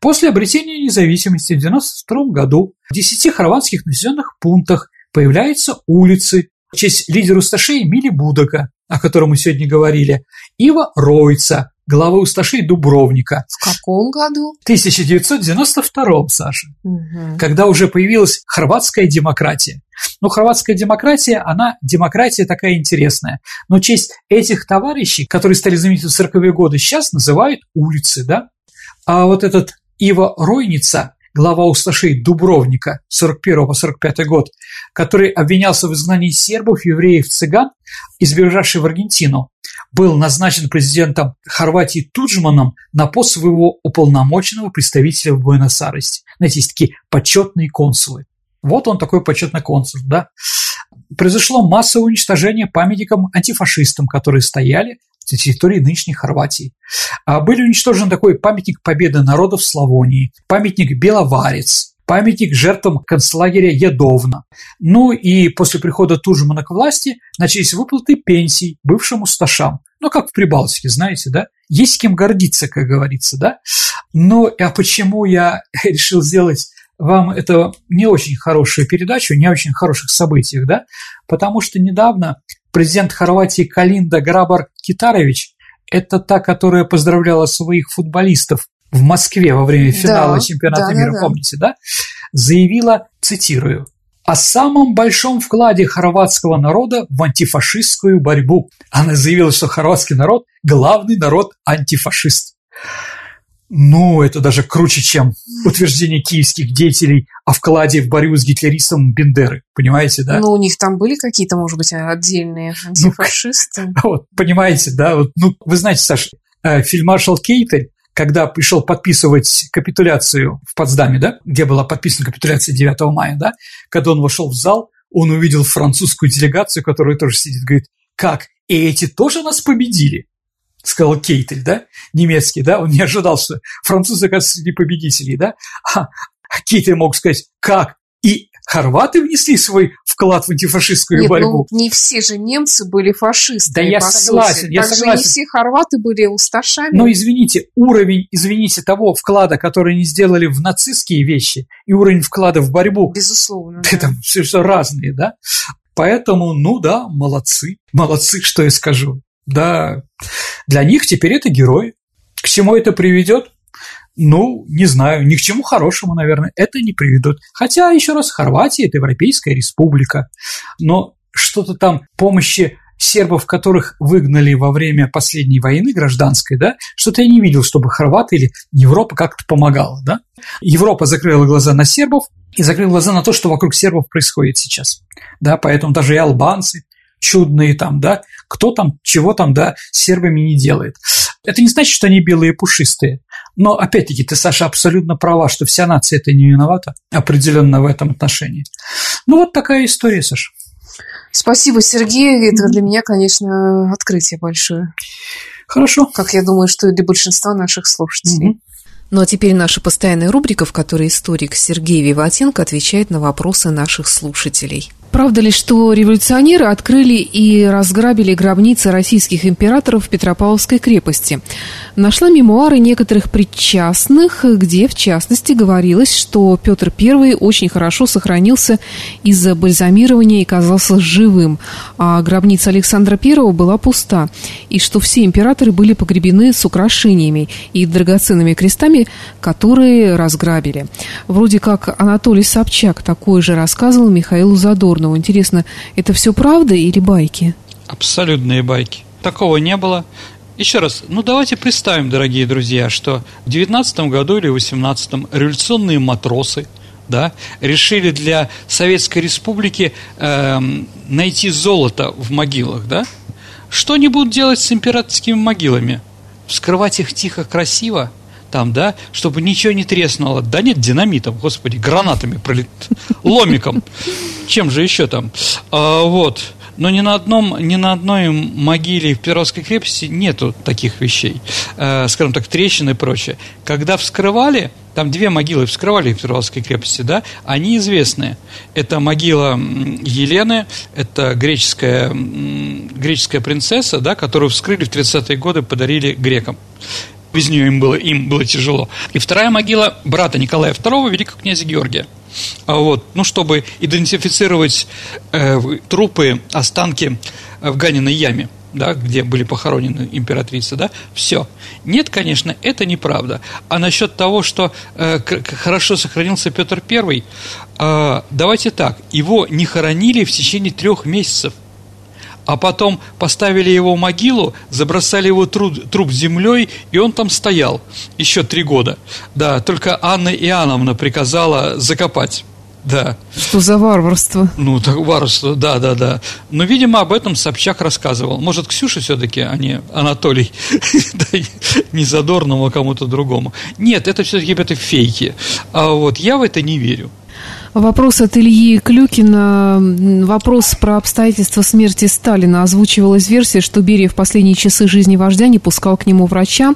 После обретения независимости в 1992 году в 10 хорватских населенных пунктах появляются улицы в честь лидера Усташей Мили Будака, о котором мы сегодня говорили, Ива Ройца, главы Усташей Дубровника, В каком году? в 1992 Саша, Мгм. когда уже появилась хорватская демократия. Ну, хорватская демократия, она демократия такая интересная. Но честь этих товарищей, которые стали знамениты в 40-е годы, сейчас называют улицы, да? А вот этот Ива Ройница, глава Усташей Дубровника 41 по 45 год, который обвинялся в изгнании сербов, евреев, цыган, избежавший в Аргентину, был назначен президентом Хорватии Туджманом на пост своего уполномоченного представителя в Буэнос-Айресе. Знаете, есть такие почетные консулы. Вот он такой почетный консул, да. Произошло массовое уничтожение памятникам антифашистам, которые стояли на территории нынешней Хорватии. А Были уничтожены такой памятник победы народов Славонии, памятник Беловарец, памятник жертвам концлагеря Ядовна. Ну и после прихода Тужмана к власти начались выплаты пенсий бывшим усташам. Ну, как в Прибалтике, знаете, да? Есть кем гордиться, как говорится, да? Но а почему я решил сделать вам это не очень хорошую передачу, не очень хороших событиях, да? Потому что недавно президент Хорватии Калинда Грабар Китарович – это та, которая поздравляла своих футболистов в Москве во время финала Да, чемпионата да, мира, да. помните, да? Заявила, цитирую, о самом большом вкладе хорватского народа в антифашистскую борьбу. Она заявила, что хорватский народ – главный народ-антифашист. Ну, это даже круче, чем утверждение киевских деятелей о вкладе в борьбу с гитлеристом Бендеры. Понимаете, да? Ну, у них там были какие-то, может быть, отдельные антифашисты. Вот, понимаете, да? Вот, ну, вы знаете, Саша, э, фельдмаршал Кейтель, когда пришел подписывать капитуляцию в Потсдаме, да, где была подписана капитуляция 9 мая, да, когда он вошел в зал, он увидел французскую делегацию, которая тоже сидит, говорит, как, и эти тоже нас победили? Сказал Кейтель, да, немецкий, да, он не ожидал, что французы, оказывается, среди победителей, да, а Кейтель мог сказать, как, и хорваты внесли свой вклад в антифашистскую Нет, борьбу. ну не все же немцы были фашистами. Да я сути. согласен, я Также согласен. не все хорваты были усташами. Но извините, уровень, извините, того вклада, который они сделали в нацистские вещи, и уровень вклада в борьбу, Безусловно. это да. все, все разные, да? Поэтому, ну да, молодцы, молодцы, что я скажу. Да, для них теперь это герои. К чему это приведет? Ну, не знаю, ни к чему хорошему, наверное, это не приведет. Хотя, еще раз, Хорватия – это Европейская республика, но что-то там помощи сербов, которых выгнали во время последней войны гражданской, да, что-то я не видел, чтобы хорваты или Европа как-то помогала, да. Европа закрыла глаза на сербов и закрыла глаза на то, что вокруг сербов происходит сейчас, да, поэтому даже и албанцы чудные там, да, кто там, чего там, да, с сербами не делает. Это не значит, что они белые и пушистые. Но, опять-таки, ты, Саша, абсолютно права, что вся нация это не виновата определенно в этом отношении. Ну, вот такая история, Саша. Спасибо, Сергей. Это для меня, конечно, открытие большое. Хорошо. Как я думаю, что и для большинства наших слушателей. Угу. Ну а теперь наша постоянная рубрика, в которой историк Сергей Виватенко отвечает на вопросы наших слушателей. Правда ли, что революционеры открыли и разграбили гробницы российских императоров в Петропавловской крепости? Нашла мемуары некоторых причастных, где, в частности, говорилось, что Петр I очень хорошо сохранился из-за бальзамирования и казался живым, а гробница Александра I была пуста, и что все императоры были погребены с украшениями и драгоценными крестами, которые разграбили. Вроде как Анатолий Собчак такое же рассказывал Михаилу Задорну подобного. Интересно, это все правда или байки? Абсолютные байки. Такого не было. Еще раз, ну давайте представим, дорогие друзья, что в 19 году или 18 революционные матросы да, решили для Советской Республики э, найти золото в могилах, да? Что они будут делать с императорскими могилами? Вскрывать их тихо, красиво? Там, да, чтобы ничего не треснуло. Да нет, динамитом, господи, гранатами пролет, ломиком чем же еще там? А, вот. Но ни на, одном, ни на одной могиле в Перовской крепости нету таких вещей, э, скажем так, трещин и прочее. Когда вскрывали, там две могилы вскрывали в Перовской крепости, да, они известные. Это могила Елены, это греческая, греческая принцесса, да, которую вскрыли в 30-е годы, подарили грекам. Без нее им было, им было тяжело. И вторая могила брата Николая II, великого князя Георгия. А вот, ну, чтобы идентифицировать э, трупы, останки в Ганиной яме, да, где были похоронены императрицы, да, все. Нет, конечно, это неправда. А насчет того, что э, хорошо сохранился Петр I, э, давайте так, его не хоронили в течение трех месяцев а потом поставили его в могилу, забросали его труп, труп землей, и он там стоял еще три года. Да, только Анна Иоанновна приказала закопать. Да. Что за варварство? Ну, так варварство, да, да, да. Но, видимо, об этом Собчак рассказывал. Может, Ксюша все-таки, а не Анатолий, не Задорному, а кому-то другому. Нет, это все-таки это фейки. А вот я в это не верю. Вопрос от Ильи Клюкина. Вопрос про обстоятельства смерти Сталина. Озвучивалась версия, что Берия в последние часы жизни вождя не пускал к нему врача.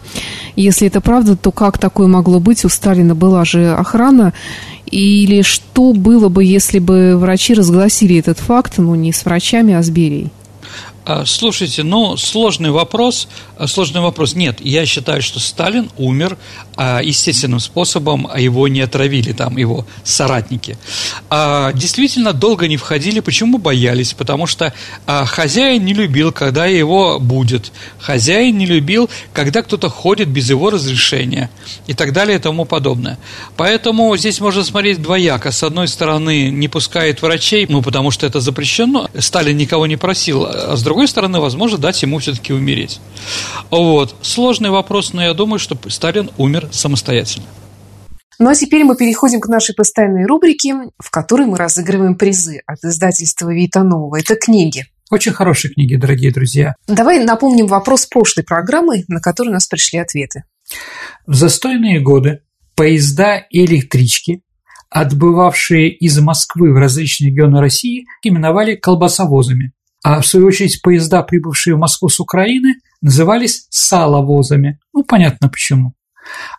Если это правда, то как такое могло быть? У Сталина была же охрана. Или что было бы, если бы врачи разгласили этот факт, ну, не с врачами, а с Берией? А, слушайте, ну, сложный вопрос. А, сложный вопрос. Нет, я считаю, что Сталин умер а, естественным способом, а его не отравили там его соратники. Действительно, долго не входили. Почему боялись? Потому что хозяин не любил, когда его будет. Хозяин не любил, когда кто-то ходит без его разрешения и так далее и тому подобное. Поэтому здесь можно смотреть двояко. С одной стороны, не пускает врачей, ну, потому что это запрещено. Сталин никого не просил, а с другой другой стороны, возможно, дать ему все-таки умереть. Вот. Сложный вопрос, но я думаю, что Сталин умер самостоятельно. Ну а теперь мы переходим к нашей постоянной рубрике, в которой мы разыгрываем призы от издательства Витанова. Это книги. Очень хорошие книги, дорогие друзья. Давай напомним вопрос прошлой программы, на который у нас пришли ответы. В застойные годы поезда и электрички, отбывавшие из Москвы в различные регионы России, именовали колбасовозами. А в свою очередь поезда, прибывшие в Москву с Украины, назывались саловозами. Ну, понятно почему.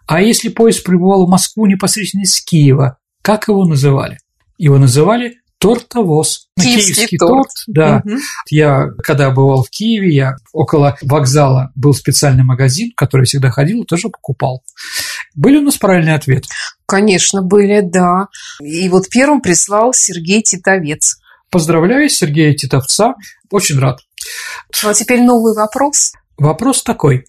А если поезд прибывал в Москву непосредственно из Киева, как его называли? Его называли тортовоз. Киевский, Киевский торт. торт. Да. Угу. Я, когда бывал в Киеве, я около вокзала был специальный магазин, в который я всегда ходил, тоже покупал. Были у нас правильные ответы? Конечно, были, да. И вот первым прислал Сергей Титовец. Поздравляю Сергея Титовца, очень рад. Ну, а теперь новый вопрос. Вопрос такой.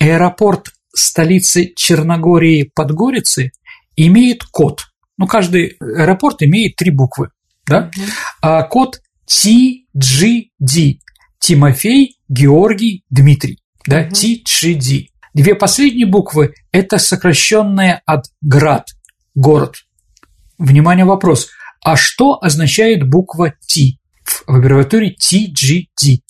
Аэропорт столицы Черногории Подгорицы имеет код. Ну, каждый аэропорт имеет три буквы, да? Угу. А код TGD. Тимофей, Георгий, Дмитрий. Да, угу. TGD. Две последние буквы – это сокращенные от град, город. Внимание, вопрос. А что означает буква Т? в аббревиатуре TGD.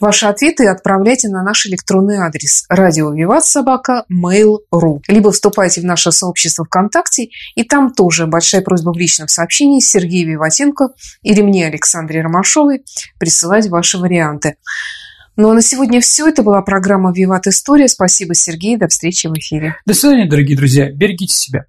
Ваши ответы отправляйте на наш электронный адрес радио Виват Собака Mail.ru либо вступайте в наше сообщество ВКонтакте, и там тоже большая просьба в личном сообщении Сергея Виватенко или мне, Александре Ромашовой, присылать ваши варианты. Ну а на сегодня все. Это была программа «Виват История». Спасибо, Сергей. До встречи в эфире. До свидания, дорогие друзья. Берегите себя.